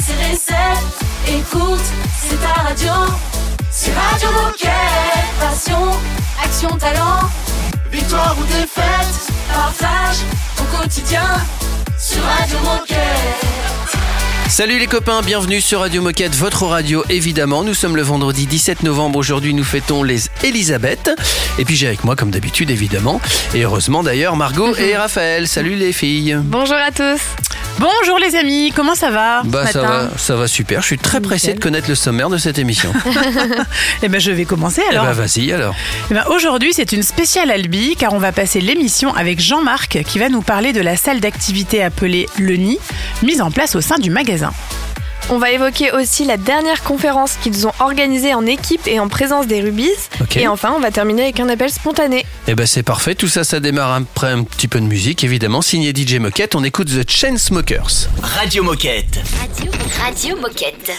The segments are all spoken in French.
ses recettes. Écoute, c'est ta radio. C'est Radio Moquette. Passion, action, talent. Victoire ou défaite, partage au quotidien sur Radio Moquette. Salut les copains, bienvenue sur Radio Moquette, votre radio évidemment. Nous sommes le vendredi 17 novembre, aujourd'hui nous fêtons les Elisabeth. Et puis j'ai avec moi comme d'habitude évidemment, et heureusement d'ailleurs Margot et Raphaël. Salut les filles. Bonjour à tous. Bonjour les amis, comment ça va Bah ce ça matin? va, ça va super. Je suis très pressé de connaître le sommaire de cette émission. Eh ben je vais commencer Eh alors. bah vas-y alors. Eh ben, Aujourd'hui c'est une spéciale Albi car on va passer l'émission avec Jean-Marc qui va nous parler de la salle d'activité appelée Le Nid, mise en place au sein du magasin. On va évoquer aussi la dernière conférence qu'ils ont organisée en équipe et en présence des Rubies. Et enfin, on va terminer avec un appel spontané. Eh ben c'est parfait, tout ça ça démarre après un petit peu de musique évidemment, signé DJ Moquette. On écoute The Chainsmokers. Radio Moquette. Radio, Radio Moquette.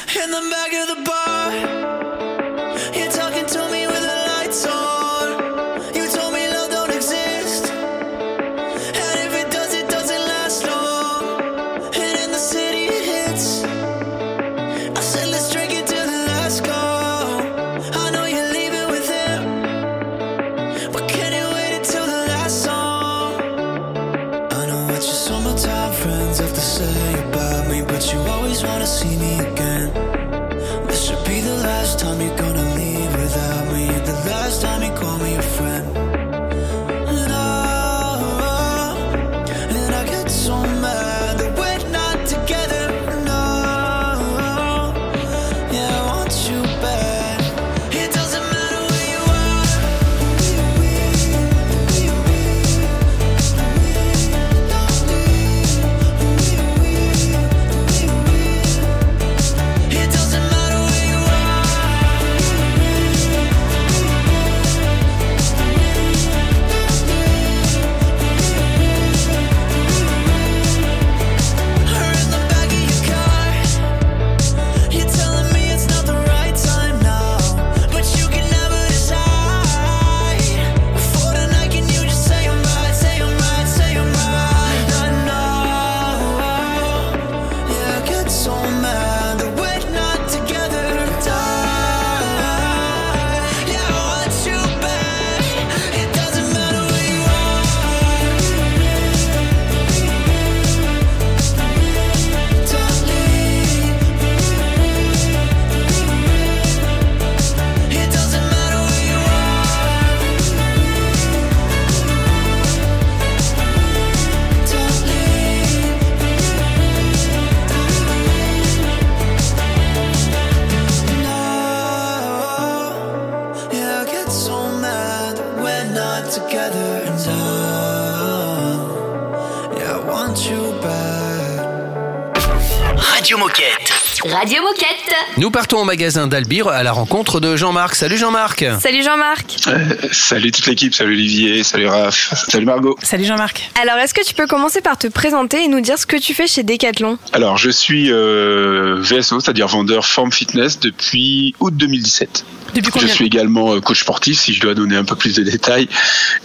Nous partons au magasin d'Albir à la rencontre de Jean-Marc. Salut Jean-Marc. Salut Jean-Marc. Euh, salut toute l'équipe, salut Olivier, salut Raph, salut Margot. Salut Jean-Marc. Alors, est-ce que tu peux commencer par te présenter et nous dire ce que tu fais chez Decathlon? Alors je suis euh, VSO, c'est-à-dire vendeur forme fitness depuis août 2017. Depuis Je suis également euh, coach sportif, si je dois donner un peu plus de détails,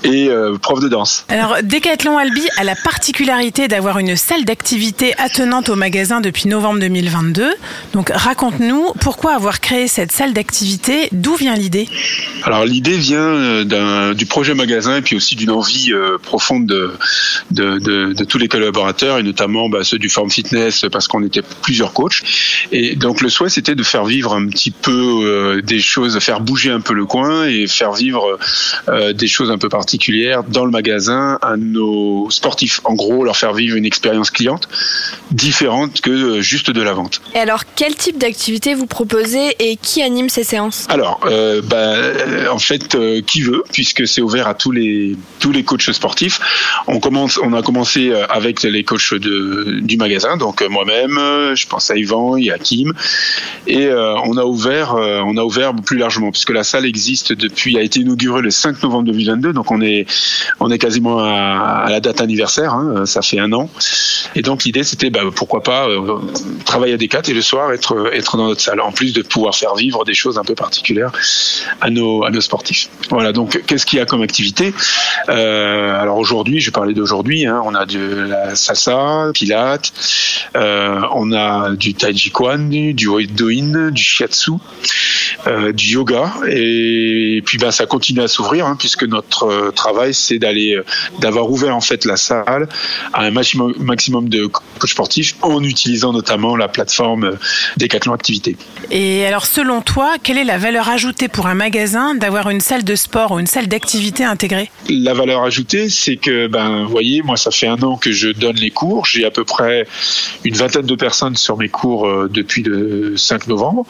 et euh, prof de danse. Alors Decathlon Albi a la particularité d'avoir une salle d'activité attenante au magasin depuis novembre 2022. Donc raconte-nous pourquoi avoir créé cette salle d'activité, d'où vient l'idée? Alors l'idée vient euh, du projet magasin et puis aussi d'une envie euh, profonde de, de, de- de tous les collaborateurs et notamment bah, ceux du Form Fitness parce qu'on était plusieurs coachs. Et donc le souhait c'était de faire vivre un petit peu euh, des choses, faire bouger un peu le coin et faire vivre euh, des choses un peu particulières dans le magasin à nos sportifs. En gros, leur faire vivre une expérience cliente différente que euh, juste de la vente. Et alors, quel type d'activité vous proposez et qui anime ces séances? Alors, euh, bah, en fait, euh, qui veut, puisque c'est ouvert à tous les tous les coachs sportifs. On commence, on a commencé avec les coachs de, du magasin, donc moi-même, je pense à Yvan, il y a Kim, et on a ouvert, on a ouvert plus largement, puisque la salle existe depuis, a été inaugurée le 5 novembre 2022, donc on est, on est quasiment à, la date anniversaire, hein, ça fait un an. Et donc l'idée c'était bah, pourquoi pas euh, travailler à Decat et le soir être, être dans notre salle, en plus de pouvoir faire vivre des choses un peu particulières à nos, à nos sportifs. Voilà, donc qu'est-ce qu'il y a comme activité? Euh, Alors aujourd'hui, je parler d'aujourd'hui, hein, on a de la salsa, pilates, euh, on a du tai chi quan, du doin, du shiatsu, euh, du yoga et, puis bah, ça continue à s'ouvrir hein, puisque notre euh, travail c'est d'aller euh, d'avoir ouvert en fait la salle à un maximum, maximum de coachs sportifs en utilisant notamment la plateforme euh, Decathlon Activité. Et alors, selon toi, quelle est la valeur ajoutée pour un magasin d'avoir une salle de sport ou une salle d'activité intégrée? La valeur ajoutée, c'est que, ben, vous voyez, moi, ça fait un an que je donne les cours. J'ai à peu près une vingtaine de personnes sur mes cours depuis le 5 novembre.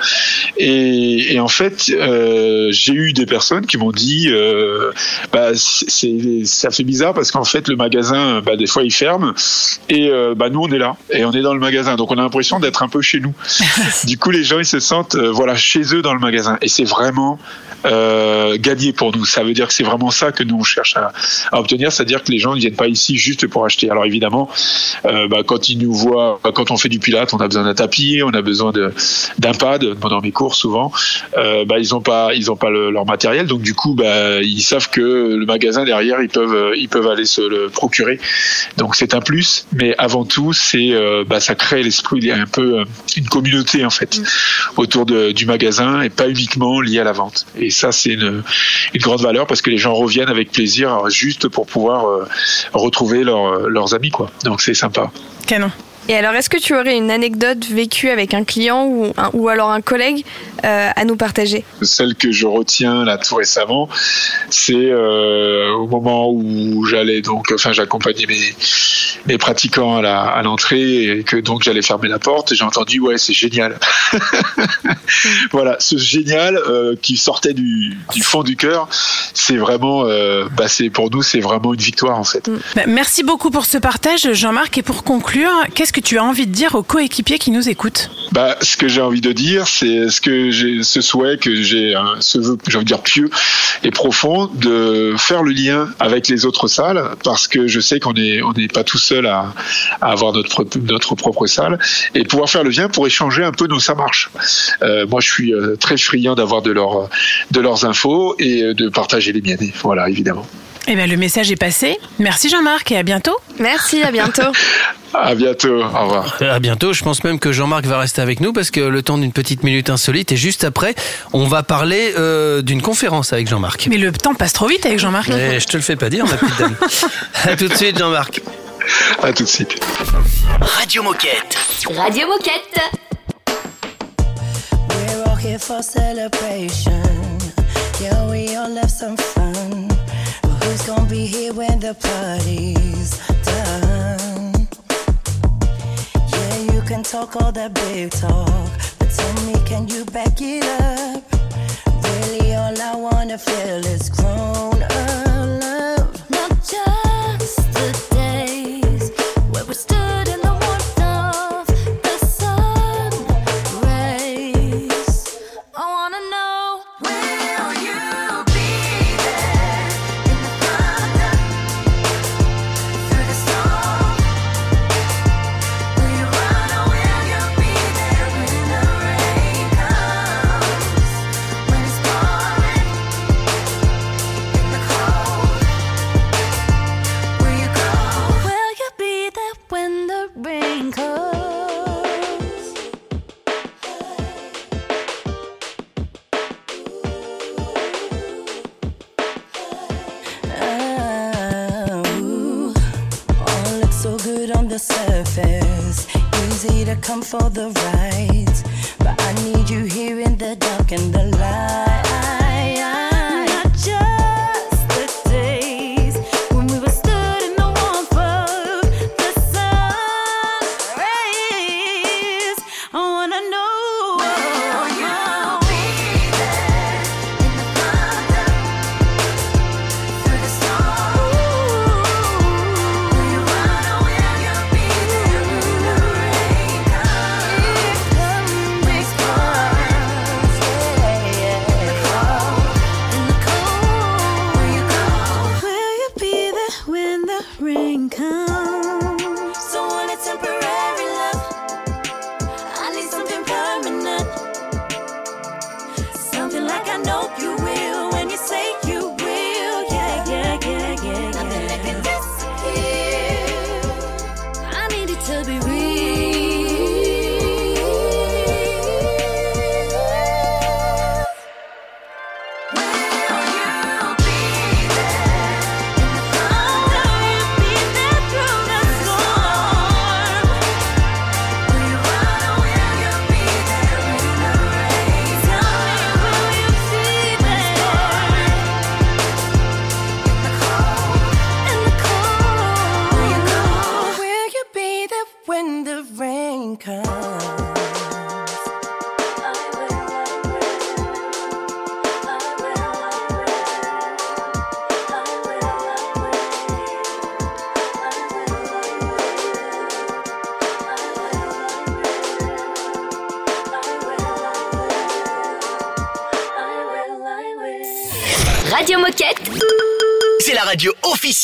Et, et en fait, euh, j'ai eu des personnes qui m'ont dit, euh, bah, c'est, ça fait bizarre parce qu'en fait, le magasin, bah, des fois, il ferme. Et euh, bah, nous, on est là. Et on est dans le magasin. Donc, on a l'impression d'être un peu chez nous. du coup, les gens, ils se sentent, euh, voilà, chez eux dans le magasin. Et c'est vraiment gagné pour nous. Ça veut dire que c'est vraiment ça que nous on cherche à, à obtenir, c'est-à-dire que les gens ne viennent pas ici juste pour acheter. Alors évidemment, bah, quand ils nous voient, bah, quand on fait du pilate, on a besoin d'un tapis, on a besoin d'un pad. Pendant mes cours, souvent, euh, bah, ils n'ont pas, ils ont pas le- leur matériel, donc du coup, bah, ils savent que le magasin derrière, ils peuvent, euh, ils peuvent aller se le procurer. Donc c'est un plus, mais avant tout, c'est, euh, bah, ça crée l'esprit, il y a un peu euh, une communauté en fait autour de- du magasin et pas uniquement lié à la vente. Et ça, c'est une, une grande valeur parce que les gens reviennent avec plaisir juste pour pouvoir euh, retrouver leurs- leurs amis. Quoi. Donc c'est sympa. Canon. Et alors, est-ce que tu aurais une anecdote vécue avec un client ou, un- ou alors un collègue euh, à nous partager? Celle que je retiens là tout récemment, c'est euh, au moment où j'allais donc, enfin, j'accompagnais mes, mes pratiquants à l'entrée et que donc j'allais fermer la porte. J'ai entendu ouais, c'est génial. voilà, ce génial euh, qui sortait du, du fond du cœur, c'est vraiment, euh, bah, c'est pour nous, c'est vraiment une victoire en fait. Bah, merci beaucoup pour ce partage, Jean-Marc. Et pour conclure, qu'est-ce que tu as envie de dire aux coéquipiers qui nous écoutent Bah, ce que j'ai envie de dire, c'est ce que j'ai, ce souhait que j'ai, hein, ce vœu, j'ai envie de dire pieux et profond, de faire le lien avec les autres salles, parce que je sais qu'on est, on n'est pas tout seul à, à avoir notre propre, notre propre salle, et pouvoir faire le lien pour échanger un peu nos ça marche. Euh, moi, je suis euh, très friand d'avoir de leurs, de leurs infos et euh, de partager les miennes. Voilà, évidemment. Eh bien, le message est passé. Merci Jean-Marc et à bientôt. Merci, à bientôt. À bientôt. Au revoir. À bientôt. Je pense même que Jean-Marc va rester avec nous parce que le temps d'une petite minute insolite et juste après, on va parler euh, d'une conférence avec Jean-Marc. Mais le temps passe trop vite avec Jean-Marc. Mais je te le fais pas dire, ma petite dame. à tout de suite, Jean-Marc. À tout de suite. Radio Moquette. Radio Moquette. We're all here for celebration. Yeah, we all have some fun. But who's gonna be here when the party's done? Yeah, you can talk all that big talk, but tell me, can you back it up? Really, all I wanna feel is grown up love. Not just the for the ride.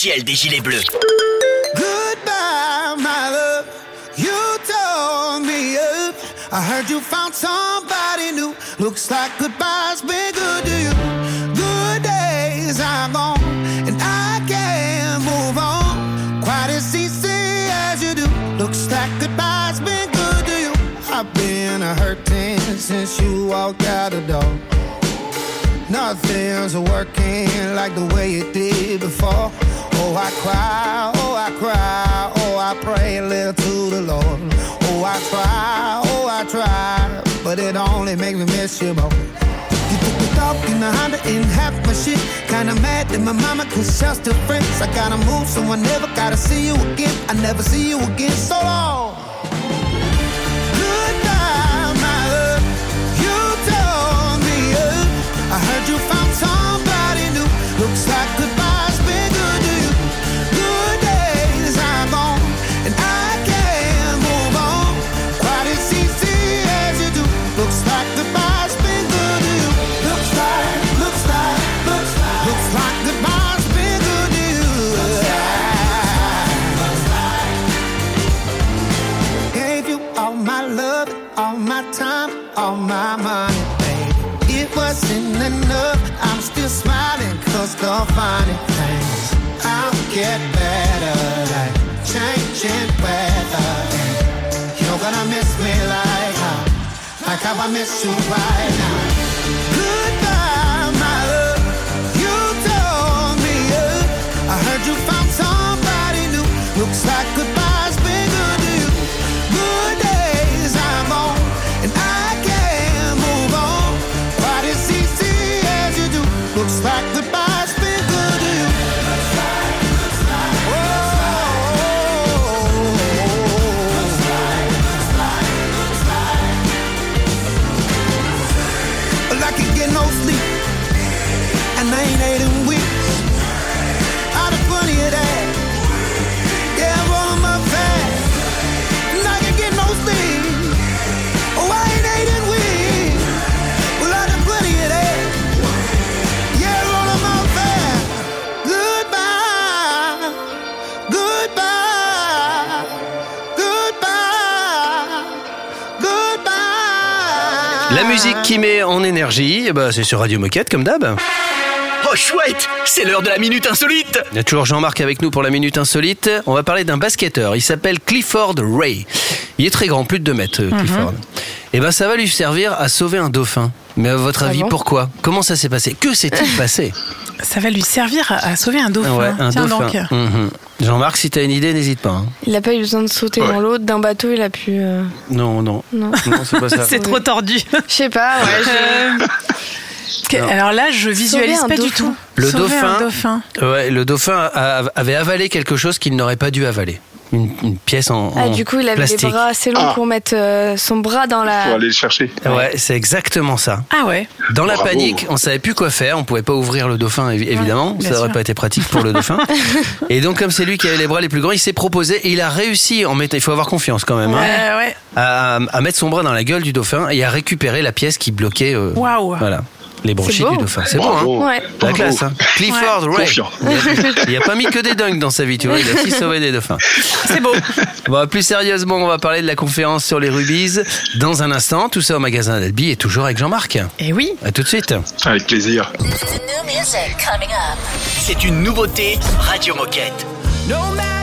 Officielle des Gilets Bleus. Goodbye, my love. You told me up. I heard you found somebody new. Looks like goodbye's been good to you. Good days are gone, and I can't move on quite as easy as you do. Looks like goodbye's been good to you. I've been a hurting since you walked out the door. Nothing's working like the way it did before. Oh, I cry, oh, I cry, oh, I pray a little to the Lord. Oh, I try, oh, I try, but it only makes me miss you more. You took the dog in the Honda and half my shit. Kinda mad that my mama y'all still friends. I gotta move, so I never gotta see you again. I never see you again, so long. I miss you right now. Get no sleep, and I ain't ate in La musique qui met en énergie, eh ben, c'est sur Radio Moquette comme d'hab. Oh chouette, c'est l'heure de la minute insolite. Il y a toujours Jean-Marc avec nous pour la minute insolite. On va parler d'un basketteur. Il s'appelle Clifford Ray. Il est très grand, plus de 2 mètres, euh, Clifford. Et ben, ça va lui servir à sauver un dauphin. Mais à votre Ah avis, bon pourquoi? Comment ça s'est passé? Que s'est-il passé? Ça va lui servir à, sauver un dauphin. Ouais, un Tiens dauphin. donc. Mhm. Jean-Marc, si t'as une idée, n'hésite pas. hein. Il n'a pas eu besoin de sauter Ouais. dans l'eau. D'un bateau, il a pu. euh, Non, non. Non. Non, c'est pas ça. C'est trop tordu. Je sais pas, ouais. je- Que- Alors là, je visualise un pas du dauphin. tout. Le Sauver dauphin. un dauphin. Ouais, le dauphin a- avait avalé quelque chose qu'il n'aurait pas dû avaler. Une, une pièce en, Ah, en du coup, il avait plastique. les bras assez longs Ah. pour mettre euh, son bras dans Faut la. aller le chercher. Ouais, c'est exactement ça. Ah ouais. Dans la panique, on savait plus quoi faire. On pouvait pas ouvrir le dauphin, évi- évidemment. ça aurait sûr. pas été pratique pour le dauphin. et donc, comme c'est lui qui avait les bras les plus grands, il s'est proposé et il a réussi. En mettant, il faut avoir confiance quand même. hein, ouais. à, à mettre son bras dans la gueule du dauphin et à récupérer la pièce qui bloquait. euh, Waouh. Voilà. Les bronchites beau. du dauphin. C'est bon, hein. Ouais. La classe, hein. Clifford Ray. Confiant. Il a pas mis que des dunks dans sa vie, tu vois. Il a aussi sauvé des dauphins. C'est beau. Bon, plus sérieusement, on va parler de la conférence sur les rubies dans un instant. Tout ça au magasin d'Albi et toujours avec Jean-Marc. Et oui. À tout de suite. Avec plaisir. C'est une nouveauté Radio Moquette. No matter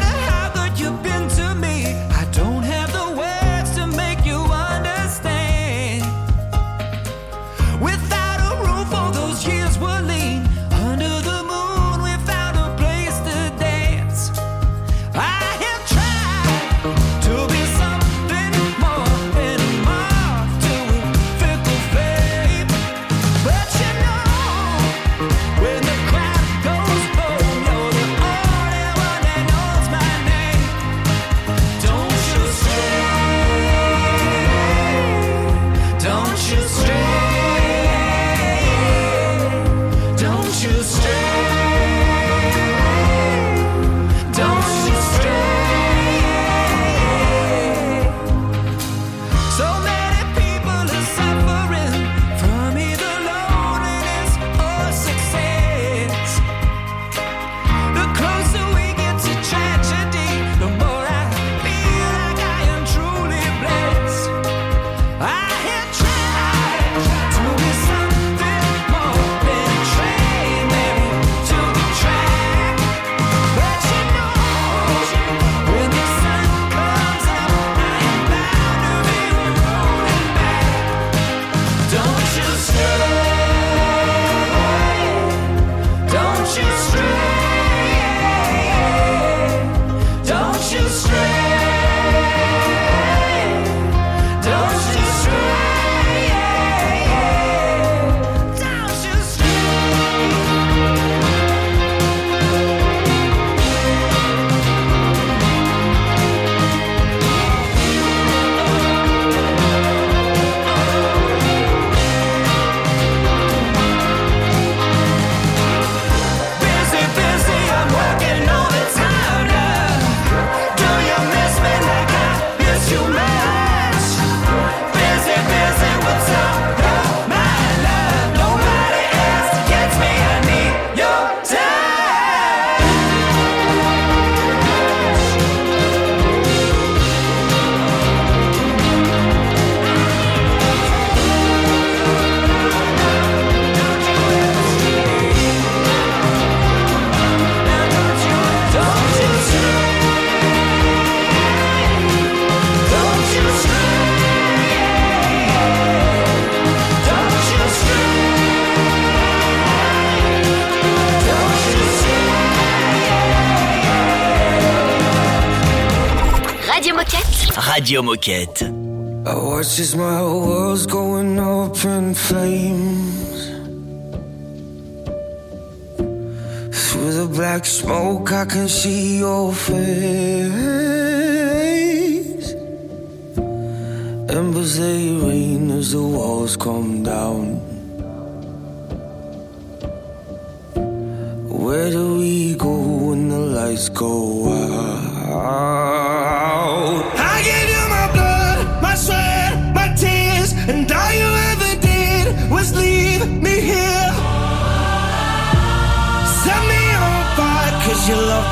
Radio Moquette. I watch as my world's going up in flames. Through the black smoke, I can see your face. Embers they rain as the walls come down.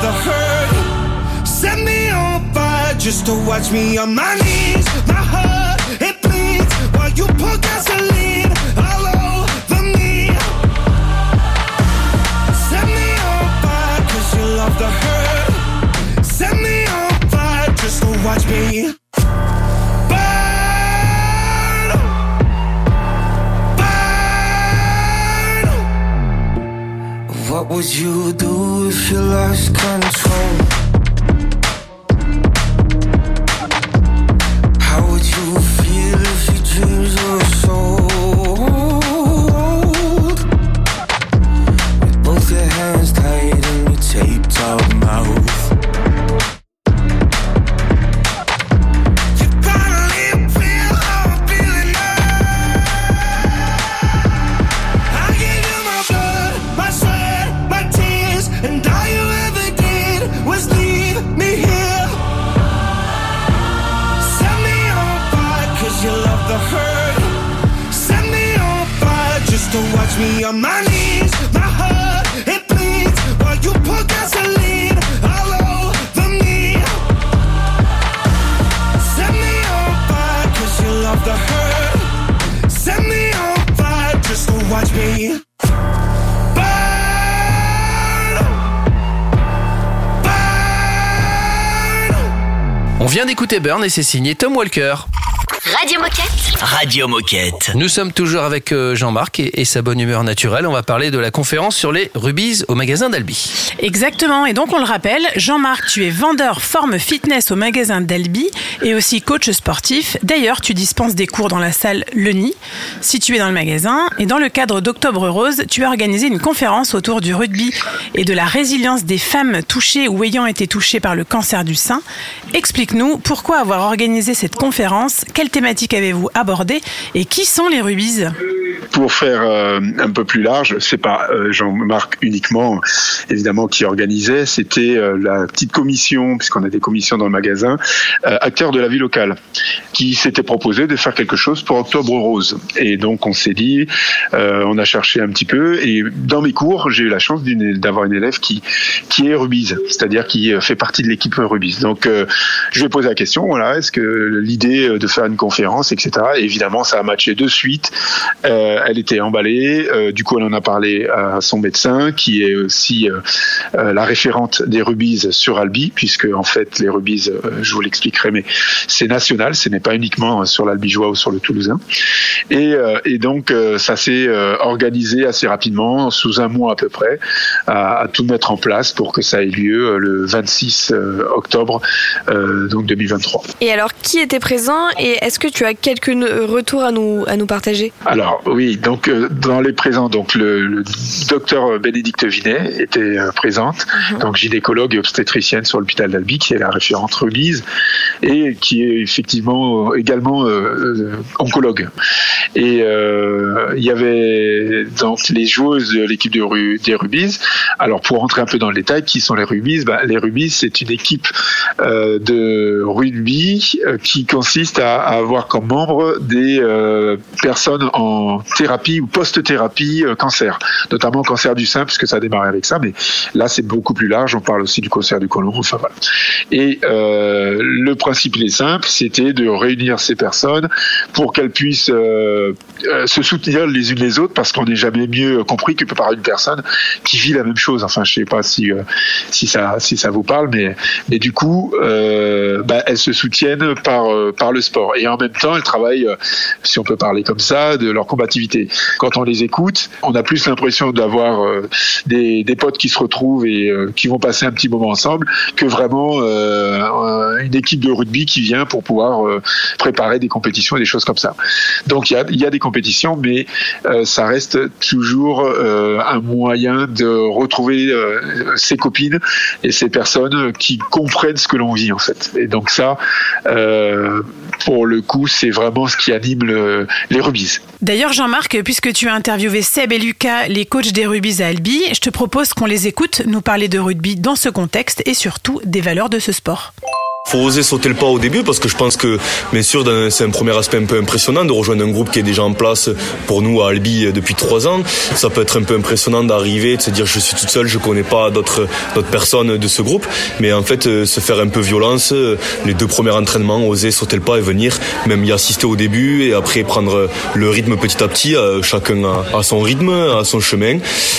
The hurt. Set me on fire just to watch me on my knees. My heart, it bleeds while you pour gasoline all over me. Set me on fire, cause you love the hurt. Set me on fire just to watch me What would you do if you lost control? Et c'est signé Tom Walker. Radio Moquette. Radio Moquette. Nous sommes toujours avec euh, Jean-Marc et, et sa bonne humeur naturelle. On va parler de la conférence sur les rubies au magasin d'Albi. Exactement, et donc on le rappelle, Jean-Marc, tu es vendeur forme fitness au magasin d'Albi et aussi coach sportif. D'ailleurs, tu dispenses des cours dans la salle Le Nid, située dans le magasin. Et dans le cadre d'Octobre Rose, tu as organisé une conférence autour du rugby et de la résilience des femmes touchées ou ayant été touchées par le cancer du sein. Explique-nous pourquoi avoir organisé cette conférence, quelle thématique avez-vous abordé et qui sont les rubies Pour faire euh, un peu plus large, c'est pas euh, Jean-Marc uniquement, évidemment, qui organisait, c'était euh, la petite commission, puisqu'on a des commissions dans le magasin, acteurs de la vie locale, qui s'était proposé de faire quelque chose pour Octobre Rose. Et donc on s'est dit, on a cherché un petit peu, et dans mes cours, j'ai eu la chance d'avoir une élève qui qui est rubise, c'est-à-dire qui fait partie de l'équipe rubise. Donc je ai posé la question, voilà, est-ce que l'idée de faire une conférence, etc. Évidemment, ça a matché de suite. Euh, elle était emballée. Euh, du coup, elle en a parlé à son médecin, qui est aussi euh, la référente des rubies sur Albi, puisque en fait, les rubies, euh, je vous l'expliquerai, mais c'est national, ce n'est pas uniquement sur l'Albigeois ou sur le Toulousain. Et, et donc, ça s'est organisé assez rapidement, sous un mois à peu près, à, à tout mettre en place pour que ça ait lieu le 26 euh, octobre donc 2023. Et alors, qui était présent et est-ce que tu as quelques retours à nous, à nous partager? Alors oui, donc euh, dans les présents, donc le, le docteur Bénédicte Vinet était euh, présente, donc gynécologue et obstétricienne sur l'hôpital d'Albi, qui est la référente remise et qui est effectivement euh, également euh, euh, oncologue. Et euh, il y avait donc les joueuses de l'équipe de des Rubies. Alors pour rentrer un peu dans le détail, qui sont les Rubies bah, Les Rubies, c'est une équipe euh, de rugby euh, qui consiste à, à avoir comme membres des euh, personnes en thérapie ou post-thérapie euh, cancer, notamment cancer du sein, puisque ça a démarré avec ça, mais là c'est beaucoup plus large, on parle aussi du cancer du côlon, enfin voilà. Et euh, le principe il est simple, c'était de réunir ces personnes pour qu'elles puissent euh, se soutenir les unes les autres, parce qu'on n'est jamais mieux compris que par une personne qui vit la même chose. Enfin, je sais pas si ça si ça vous parle, mais du coup, bah, elles se soutiennent par par le sport et en même temps, elles travaillent, si on peut parler comme ça, de leur combativité. Quand on les écoute, on a plus l'impression d'avoir euh, des potes qui se retrouvent et euh, qui vont passer un petit moment ensemble que vraiment euh, une équipe de rugby qui vient pour pouvoir préparer des compétitions et des choses comme ça. Donc il y a, des compétitions, mais ça reste toujours un moyen de retrouver ses copines et ces personnes qui comprennent ce que l'on vit en fait. Et donc ça, pour le coup, c'est vraiment ce qui anime le- les rubis. D'ailleurs, Jean-Marc, puisque tu as interviewé Seb et Lucas, les coachs des rugby à Albi, je te propose qu'on les écoute nous parler de rugby dans ce contexte et surtout des valeurs de ce sport. Faut oser sauter le pas au début parce que je pense que, bien sûr, c'est un premier aspect un peu impressionnant de rejoindre un groupe qui est déjà en place pour nous à Albi euh, depuis trois ans. Ça peut être un peu impressionnant d'arriver, de se dire je suis toute seule, je connais pas d'autres personnes de ce groupe, mais en fait euh, se faire un peu violence, euh, les deux premiers entraînements, oser sauter le pas et venir, même y assister au début et après prendre le rythme petit à petit, chacun à, à son rythme, à son chemin.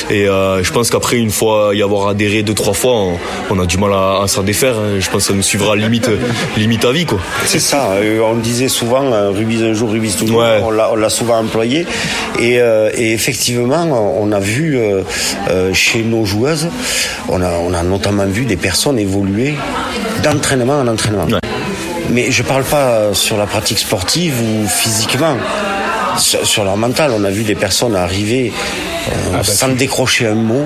Et je pense qu'après une fois y avoir adhéré deux trois fois, on, a du mal à, à s'en défaire. hein. Je pense que ça nous suivra limite limite à vie quoi. C'est ça, euh, on disait souvent euh, rubis un jour, rubis tout le Ouais. on l'a- souvent employé. Et, euh, et effectivement, on a vu chez nos joueuses, on a, on a notamment vu des personnes évoluer d'entraînement en entraînement. Mais je parle pas sur la pratique sportive ou physiquement. Sur, sur leur mental, on a vu des personnes arriver euh, sans décrocher un mot,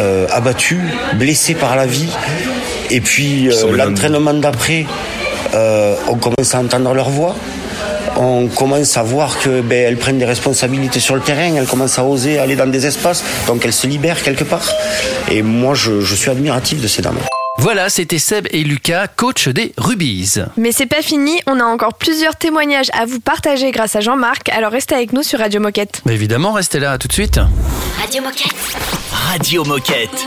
euh, abattues, blessées par la vie. Et puis euh, l'entraînement d'après, euh, on commence à entendre leur voix. On commence à voir que ben, elles prennent des responsabilités sur le terrain, elles commencent à oser aller dans des espaces, donc elles se libèrent quelque part. Et moi, je, je suis admiratif de ces dames. Voilà, c'était Seb et Lucas, coach des Rubies. Mais c'est pas fini, on a encore plusieurs témoignages à vous partager grâce à Jean-Marc, alors restez avec nous sur Radio Moquette. Évidemment, restez là, à tout de suite. Radio Moquette. Radio Moquette.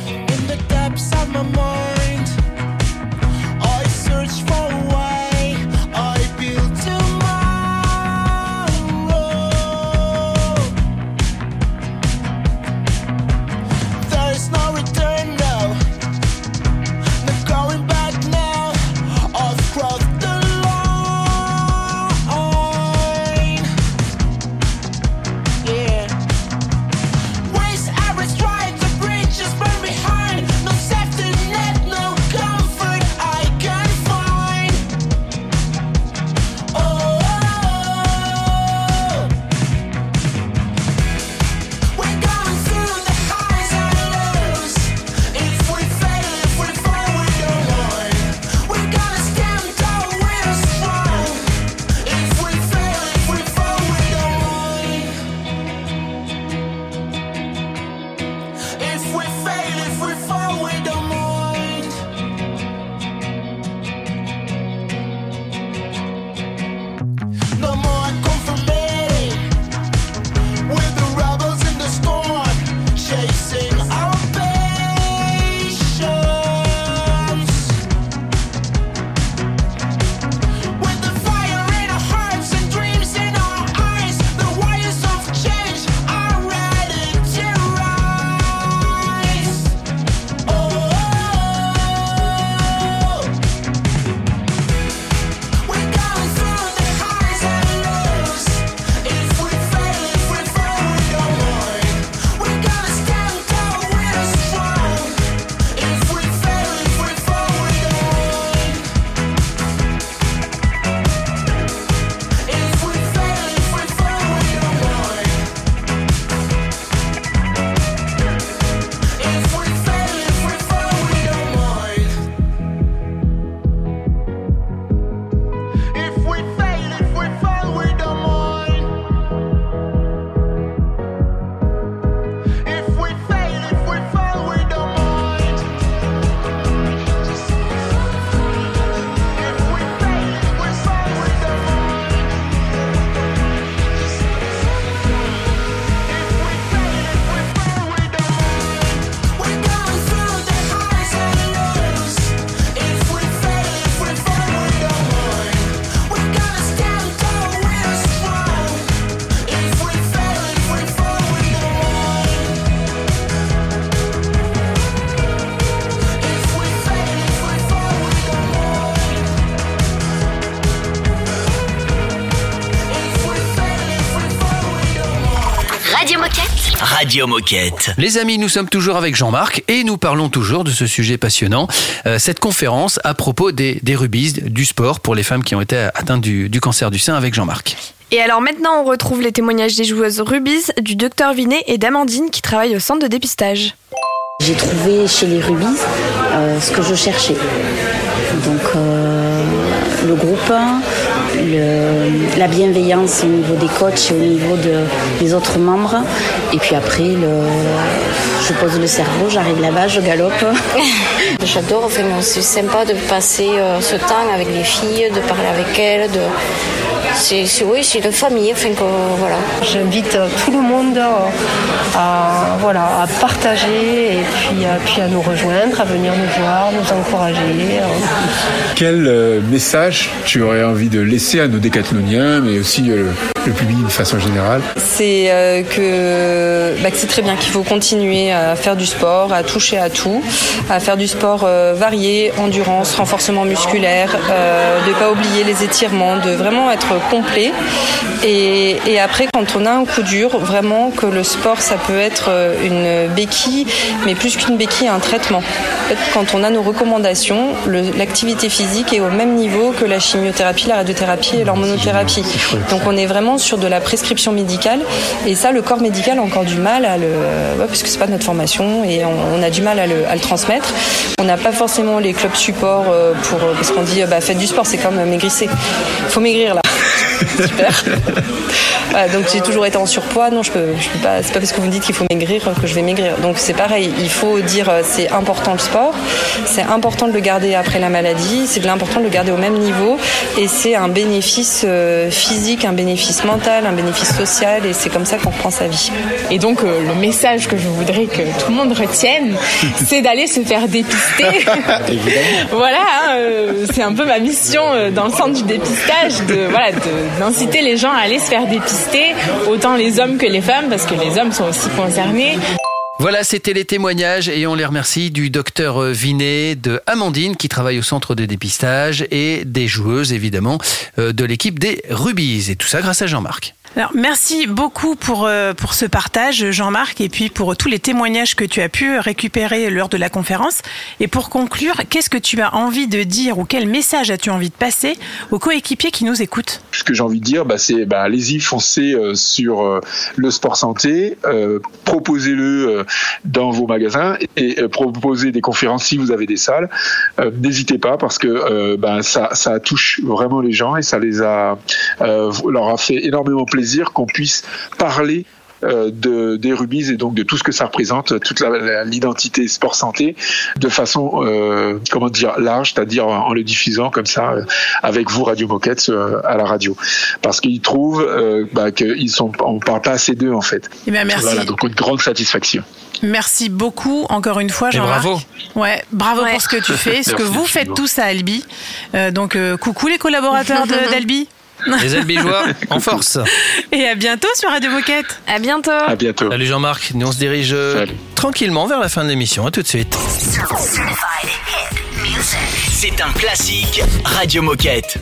Radio Moquette. Les amis, nous sommes toujours avec Jean-Marc et nous parlons toujours de ce sujet passionnant, euh, cette conférence à propos des, des rubis, du sport pour les femmes qui ont été atteintes du, du cancer du sein avec Jean-Marc. Et alors maintenant, on retrouve les témoignages des joueuses Rubis, du docteur Vinet et d'Amandine qui travaillent au centre de dépistage. J'ai trouvé chez les Rubis euh, ce que je cherchais. Donc euh, le groupe, la bienveillance au niveau des coachs et au niveau de- des autres membres. Et puis après, je pose le cerveau, j'arrive là-bas, je galope. J'adore, c'est sympa de passer euh, ce temps avec les filles, de parler avec elles. De... C'est, oui, c'est une famille. Enfin, que, voilà. J'invite euh, tout le monde euh, à, voilà, à partager et puis, euh, puis à nous rejoindre, à venir nous voir, nous encourager. Quel message tu aurais envie de laisser à nos décathloniens, mais aussi euh, le public de façon générale C'est euh, que, bah, que c'est très bien qu'il faut continuer à faire du sport, à toucher à tout, à faire du sport euh, varié, endurance, renforcement musculaire, euh, de pas oublier les étirements, de vraiment être complet. Et, et après, quand on a un coup dur, vraiment que le sport, ça peut être une béquille, mais plus qu'une béquille, un traitement. En fait, quand on a nos recommandations, l'activité physique est au même niveau que la chimiothérapie, la radiothérapie et l'hormonothérapie. Donc on est vraiment sur de la prescription médicale et ça le corps médical a encore du mal à le ouais, parce c'est pas notre formation et on, a du mal à le, à le transmettre. On n'a pas forcément les clubs support euh, pour parce qu'on dit euh, bah faites du sport c'est comme euh, maigrissez. Faut maigrir là. Super. Voilà, donc j'ai toujours été en surpoids. Non, je peux, je peux pas. C'est pas parce que vous me dites qu'il faut maigrir que je vais maigrir. Donc c'est pareil. Il faut dire euh, c'est important le sport. C'est important de le garder après la maladie. C'est important de le garder au même niveau. Et c'est un bénéfice euh, physique, un bénéfice mental, un bénéfice social. Et c'est comme ça qu'on reprend sa vie. Et donc, euh, le message que je voudrais que tout le monde retienne, c'est d'aller se faire dépister. voilà, hein, c'est un peu ma mission dans le centre du dépistage, de voilà, de- d'inciter les gens à aller se faire dépister, autant les hommes que les femmes, parce que les hommes sont aussi concernés. Voilà, c'était les témoignages et on les remercie du docteur euh, Vinet, de Amandine qui travaille au centre de dépistage et des joueuses évidemment euh, de l'équipe des Rubies. Et tout ça grâce à Jean-Marc. Alors, merci beaucoup pour, euh, pour ce partage, Jean-Marc, et puis pour tous les témoignages que tu as pu récupérer lors de la conférence. Et pour conclure, qu'est-ce que tu as envie de dire ou quel message as-tu envie de passer aux coéquipiers qui nous écoutent? Ce que j'ai envie de dire, bah, c'est bah, allez-y, foncez euh, sur euh, le sport santé, proposez-le dans vos magasins et proposez des conférences si vous avez des salles. N'hésitez pas parce que bah, ça, ça touche vraiment les gens et ça les a leur a fait énormément plaisir qu'on puisse parler euh, de, des rubis et donc de tout ce que ça représente, toute l'identité sport santé, de façon euh, comment dire large, c'est-à-dire en le diffusant comme ça euh, avec vous Radio Moquette euh, à la radio, parce qu'ils trouvent euh, bah, qu'ils sont, on parle pas assez d'eux en fait. Eh bien, merci. Voilà, donc une grande satisfaction. Merci beaucoup, encore une fois, Jean-Marc. bravo. Ouais, bravo pour ce que tu fais, ce que vous faites tous à Albi. Euh, donc, euh, coucou les collaborateurs d'Albi. Les Albigeois en force. Et à bientôt sur Radio Moquette. À bientôt. À bientôt. Salut Jean-Marc, nous on se dirige euh, tranquillement vers la fin de l'émission. À tout de suite. C'est un classique Radio Moquette.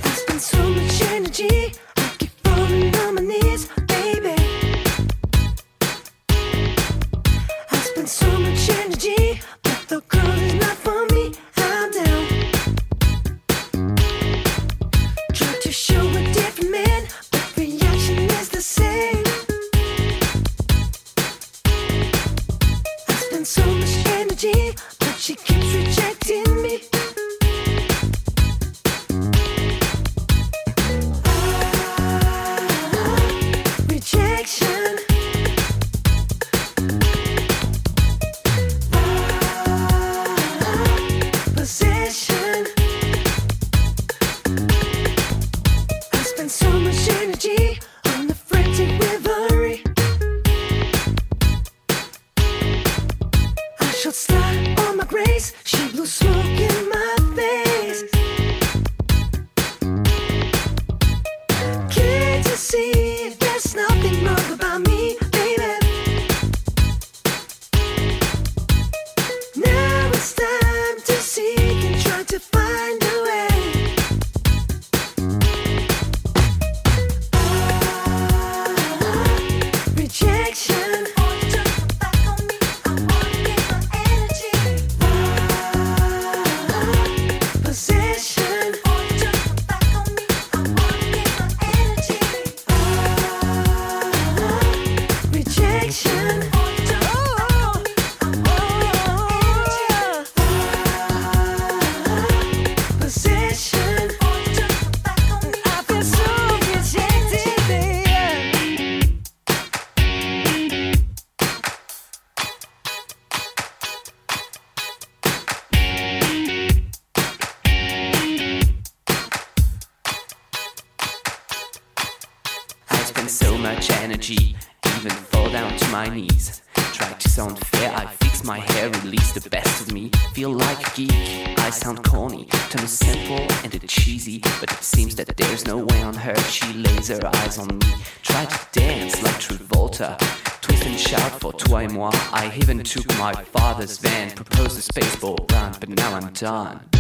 Done.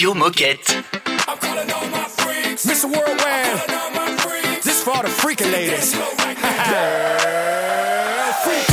Radio Moquette. Mr. Worldwide. This for all the freaking ladies. Girl, freak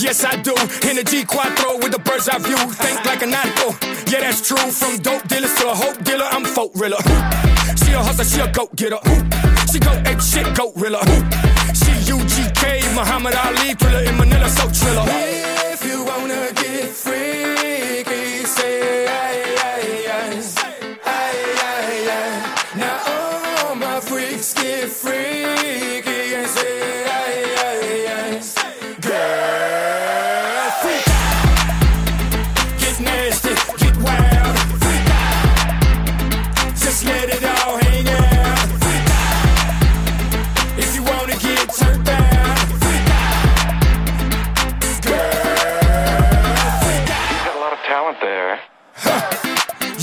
Yes, I do. In the G4 with the bird's eye view. Think like a nautical. Yeah, that's true. From dope dealers to a hope dealer, I'm folk riller. She a hustler, she a goat getter. She go ape shit, goat riller. She UGK, Muhammad Ali, thriller in Manila, so triller. If you wanna get freaky, say aye,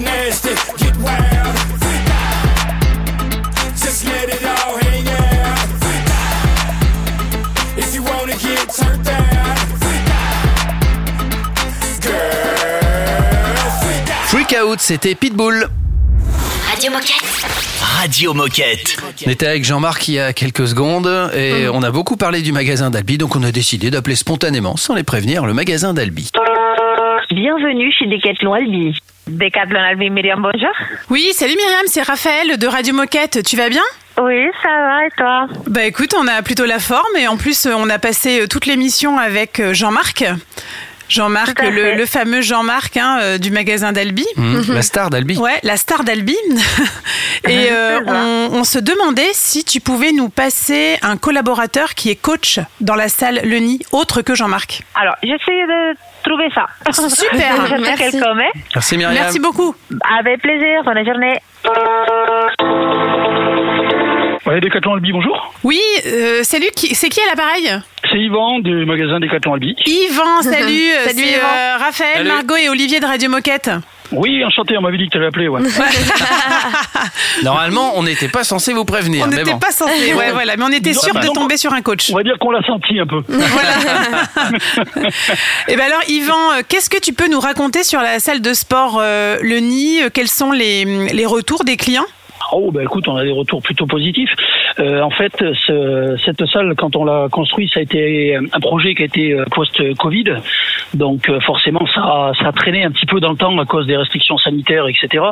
out. Get nasty, get wild. Freak out. Just let it all hang out. Freak out. If you wanna get turned down. Freak out. Girl, freak out. Freak Out, c'était Pitbull. Radio Moquette. Radio Moquette. On était avec Jean-Marc il y a quelques secondes et on a beaucoup parlé du magasin d'Albi, donc on a décidé d'appeler spontanément, sans les prévenir, le magasin d'Albi. Bienvenue chez Decathlon Albi. Decathlon Albi, Myriam, bonjour. Oui, salut Myriam, c'est Raphaël de Radio Moquette. Tu vas bien? Oui, ça va et toi? Bah écoute, on a plutôt la forme et en plus euh, on a passé euh, toute l'émission avec euh, Jean-Marc. Jean-Marc, le, fameux Jean-Marc hein, euh, du magasin d'Albi. Mmh, la star d'Albi. Ouais, la star d'Albi. Et euh, on, on se demandait si tu pouvais nous passer un collaborateur qui est coach dans la salle Le Nid, autre que Jean-Marc. Alors, j'essaie de trouver ça. Super, merci. Merci Myriam. Merci beaucoup. Avec plaisir, bonne journée. Ouais, Décathlon Albi, bonjour. Oui, euh, salut, c'est qui à l'appareil? C'est Yvan du magasin Décathlon Albi. Yvan, salut, euh, Salut, c'est Yvan. euh, Raphaël, Salut. Margot et Olivier de Radio Moquette. Oui, enchanté, on m'avait dit que tu avais appelé, ouais. Normalement, on n'était pas censé vous prévenir. On n'était bon. pas censé, ouais, voilà, mais on était sûr de disons- tomber sur un coach. On va dire qu'on l'a senti un peu. Et ben alors, Yvan, euh, qu'est-ce que tu peux nous raconter sur la salle de sport euh, Le Nid? Quels sont les, les retours des clients? Oh, bah écoute, on a des retours plutôt positifs. Euh, en fait, ce- cette salle, quand on l'a construite, ça a été un projet qui a été euh, post-Covid. Donc euh, forcément, ça a, ça a traîné un petit peu dans le temps à cause des restrictions sanitaires, etc.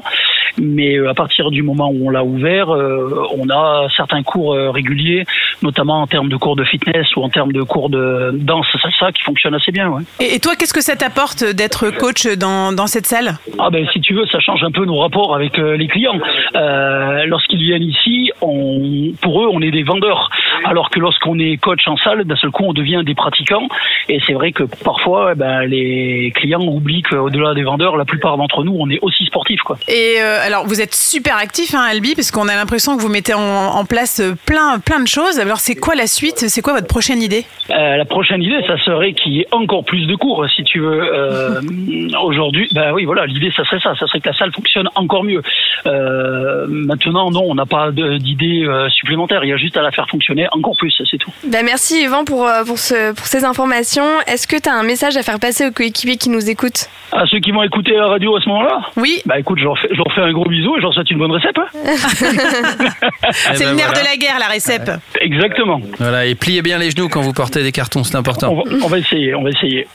Mais à partir du moment où on l'a ouvert, on a certains cours réguliers, notamment en termes de cours de fitness ou en termes de cours de danse salsa qui fonctionnent assez bien. Ouais. et, toi, qu'est-ce que ça t'apporte d'être coach dans, dans cette salle? Ah ben si tu veux, ça change un peu nos rapports avec les clients. Euh, Lorsqu'ils viennent ici, on, pour eux, on est des vendeurs, alors que lorsqu'on est coach en salle, d'un seul coup, on devient des pratiquants. Et c'est vrai que parfois, eh ben, les clients oublient qu'au-delà des vendeurs, la plupart d'entre nous, on est aussi sportifs, quoi. Et euh, alors, vous êtes super actif, hein, Albi, parce qu'on a l'impression que vous mettez en, en place euh, plein, plein de choses. Alors, c'est quoi la suite? C'est quoi votre prochaine idée? Euh, la prochaine idée, ça serait qu'il y ait encore plus de cours, si tu veux. Euh, Aujourd'hui, ben oui, voilà, l'idée, ça serait ça. Ça serait que la salle fonctionne encore mieux. Maintenant, non, on n'a pas d'idée euh, supplémentaire. Il y a juste à la faire fonctionner encore plus, c'est tout. Bah, merci Yvan pour, euh, pour, ce, pour ces informations. Est-ce que tu as un message à faire passer aux coéquipiers qui nous écoutent? À ceux qui vont écouter la radio à ce moment-là? Oui. Bah écoute, je leur fais, je leur fais un gros bisou et je leur souhaite une bonne recette. hein. C'est ben le nerf voilà. de la guerre, la récep. Exactement. Voilà, et pliez bien les genoux quand vous portez des cartons, c'est important. On va, on va essayer, on va essayer.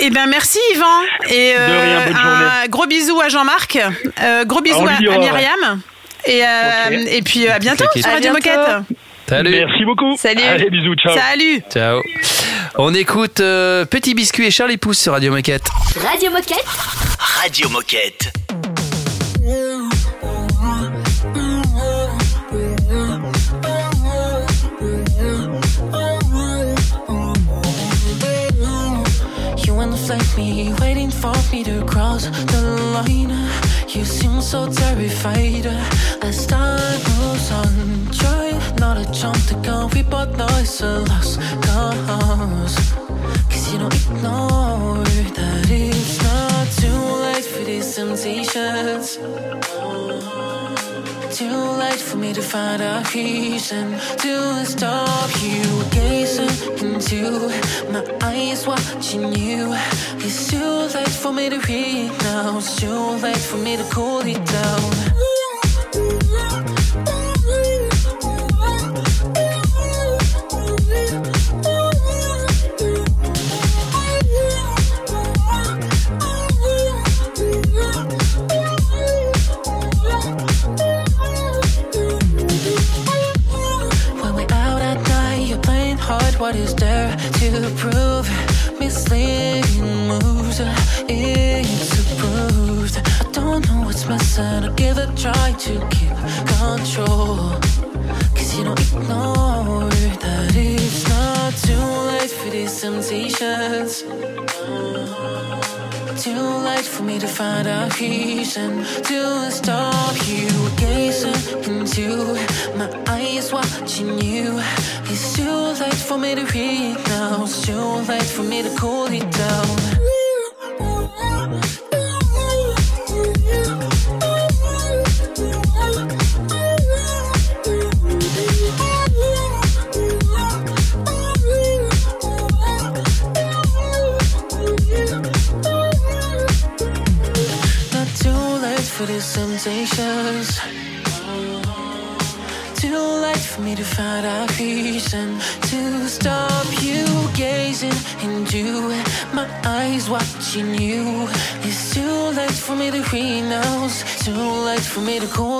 Eh ben merci Yvan et De rien, bonne un journée. gros bisou à Jean-Marc, euh, gros bisous On à, à ouais. Myriam et, euh, et puis euh, à bientôt sur Radio. Moquette. Salut. Merci beaucoup. Salut. Allez, bisous, ciao. Salut. Ciao. On écoute euh, Petit Biscuit et Charlie Pouce sur Radio Moquette. Radio Moquette. Radio Moquette. You wanna flank me, waiting for me to cross the line. You seem so terrified as time moves on. Try not to jump the gun, we both know it's a lost cause. Cause you don't ignore that it's not too late for these temptations. Too late for me to find a reason to stop you gazing into my eyes, watching you. It's too late for me to read now. It's too late for me to cool it down. To keep control. Cause you don't ignore that it's not too late for these temptations. Too late for me to find a reason to stop you gazing into my eyes, watching you. It's too late for me to read now. It's too late for me to cool it down. For me to cool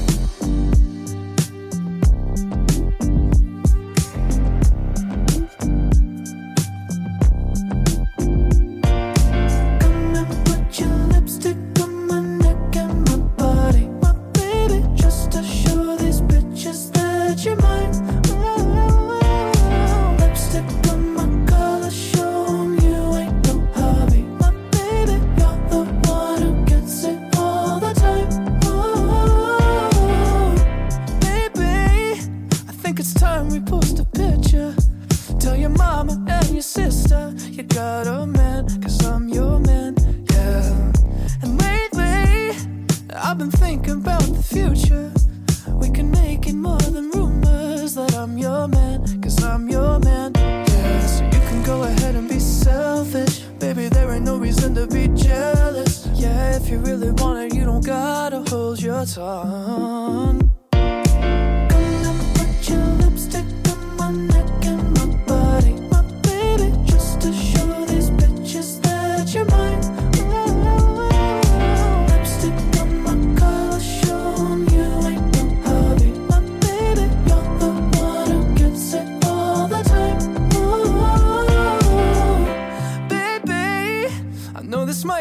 Oh,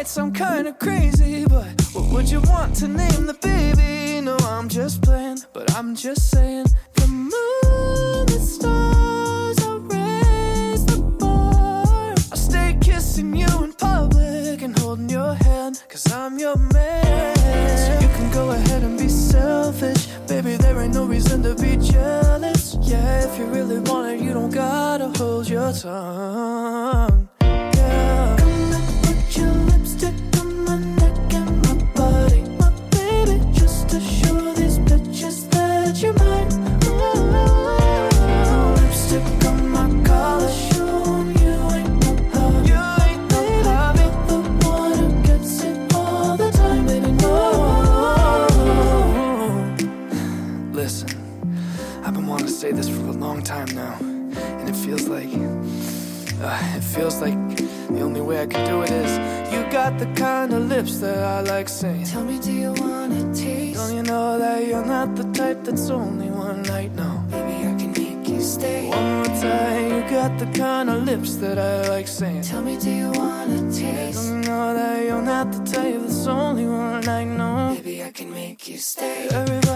sound kinda crazy, but what would you want to name the baby? No, I'm just playing, but I'm just saying hold your tongue. Lips that I like saying. Tell me, do you wanna taste? Don't you know that you're not the type that's only one night? No. Maybe I can make you stay. One more time, you got the kind of lips that I like saying. Tell me, do you wanna taste? Don't you know that you're not the type that's only one night? No. Maybe I can make you stay. Everybody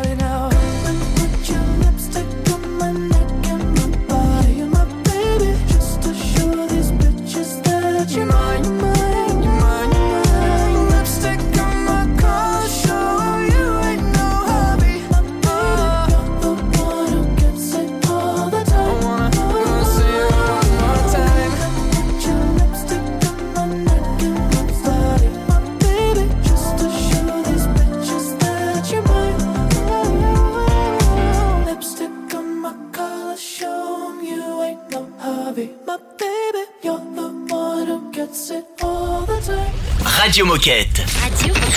Radio Moquette.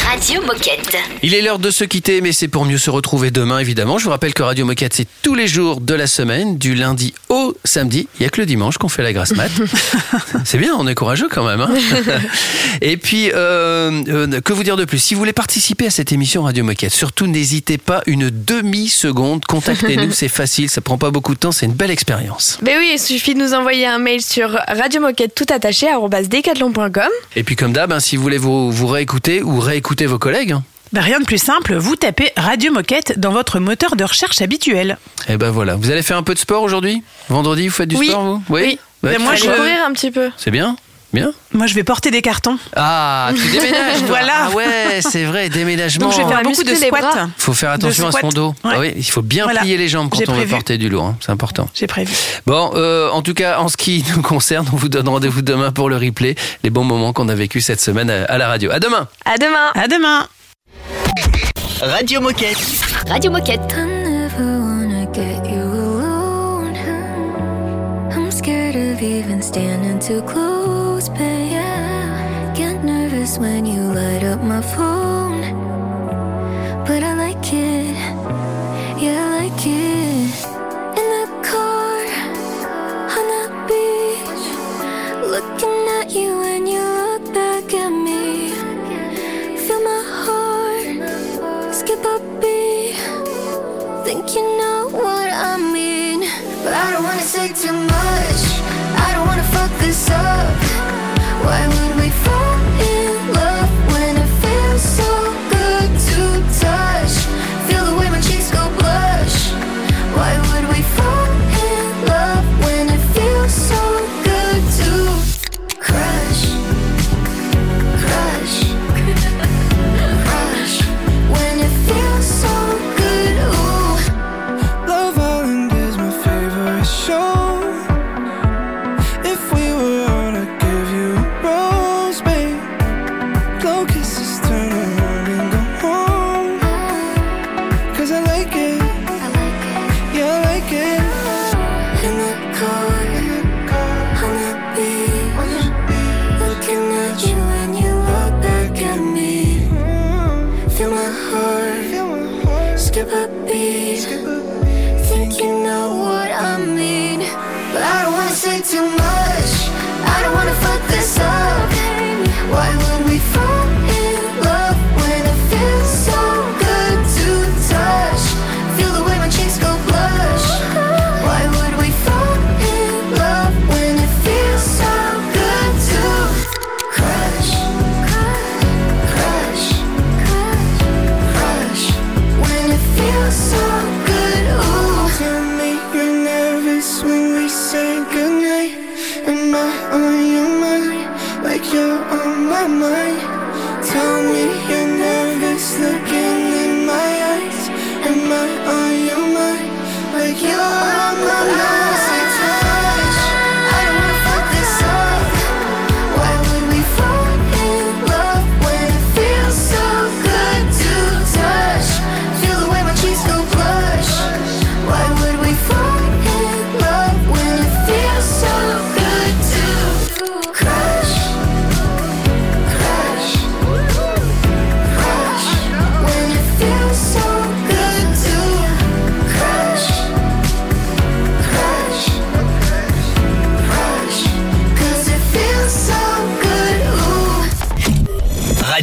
Radio, Radio Moquette. Il est l'heure de se quitter, mais c'est pour mieux se retrouver demain, évidemment. Je vous rappelle que Radio Moquette, c'est tous les jours de la semaine, du lundi au samedi. Il n'y a que le dimanche qu'on fait la grasse mat. c'est bien, on est courageux quand même. hein. Et puis, euh, euh, que vous dire de plus? Si vous voulez participer à cette émission Radio Moquette, surtout n'hésitez pas une demi-seconde. Contactez-nous, c'est facile, ça prend pas beaucoup de temps, c'est une belle expérience. Ben oui, il suffit de nous envoyer un mail sur radiomoquette tout attaché. Et puis, comme d'hab, hein, si vous voulez vous, vous réécouter ou réécouter vos collègues, hein, Bah, rien de plus simple, vous tapez Radio Moquette dans votre moteur de recherche habituel. et ben voilà. Vous allez faire un peu de sport aujourd'hui? Vendredi, vous faites du Oui. sport, vous? Oui. Ben moi, je vais courir un petit peu. C'est bien Bien Moi, je vais porter des cartons. Ah, tu déménages toi. Voilà. Ah ouais, c'est vrai, déménagement. Donc, je vais faire beaucoup de squats. bras. faut faire attention à son dos. Ouais. Ah oui, il faut bien Voilà. plier les jambes quand on veut porter du lourd, hein, c'est important. J'ai prévu. Bon, euh, en tout cas, en ce qui nous concerne, on vous donne rendez-vous demain pour le replay, les bons moments qu'on a vécu cette semaine à, la radio. À demain. À demain. À demain. Radio Moquette. Radio Moquette. I never wanna get you alone. I'm scared of even standing too close, when you light up my phone. But I like it, yeah, I like it. In the car, on the beach. Looking at you and you look back at me. Feel my heart skip a beat. Think you know what I mean, but I don't wanna say too much. I don't wanna fuck this up. Why would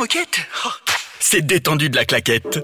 Oh. C'est détendu de la claquette.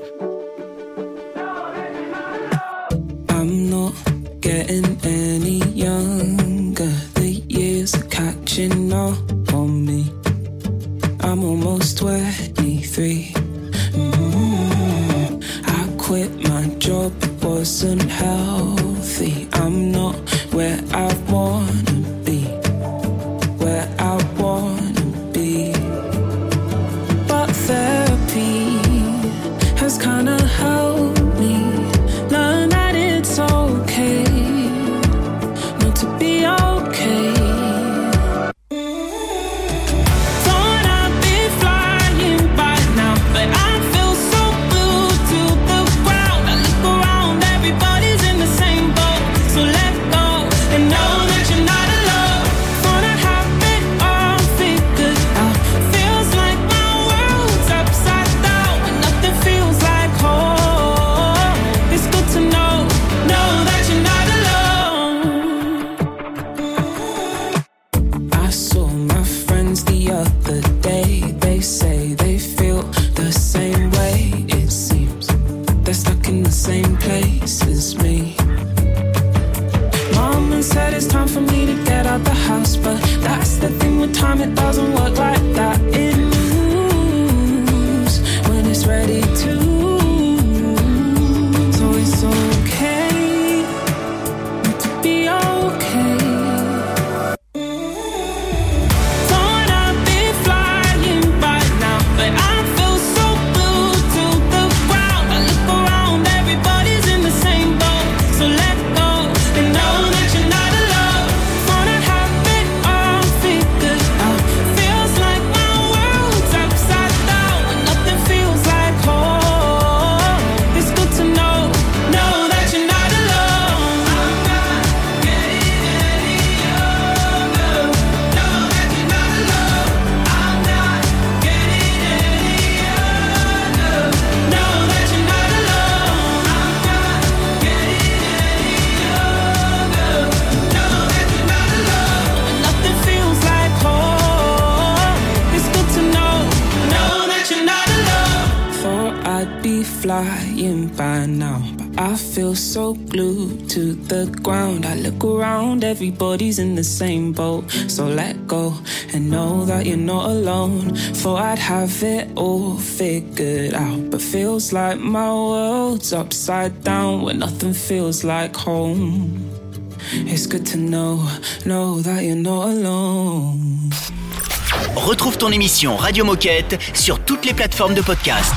everybody's in the same boat. So let go and know that you're not alone. For I'd have it all figured out, but feels like my world's upside down when nothing feels like home. It's good to know, know that you're not alone. Retrouve ton émission Radio Moquette sur toutes les plateformes de podcast.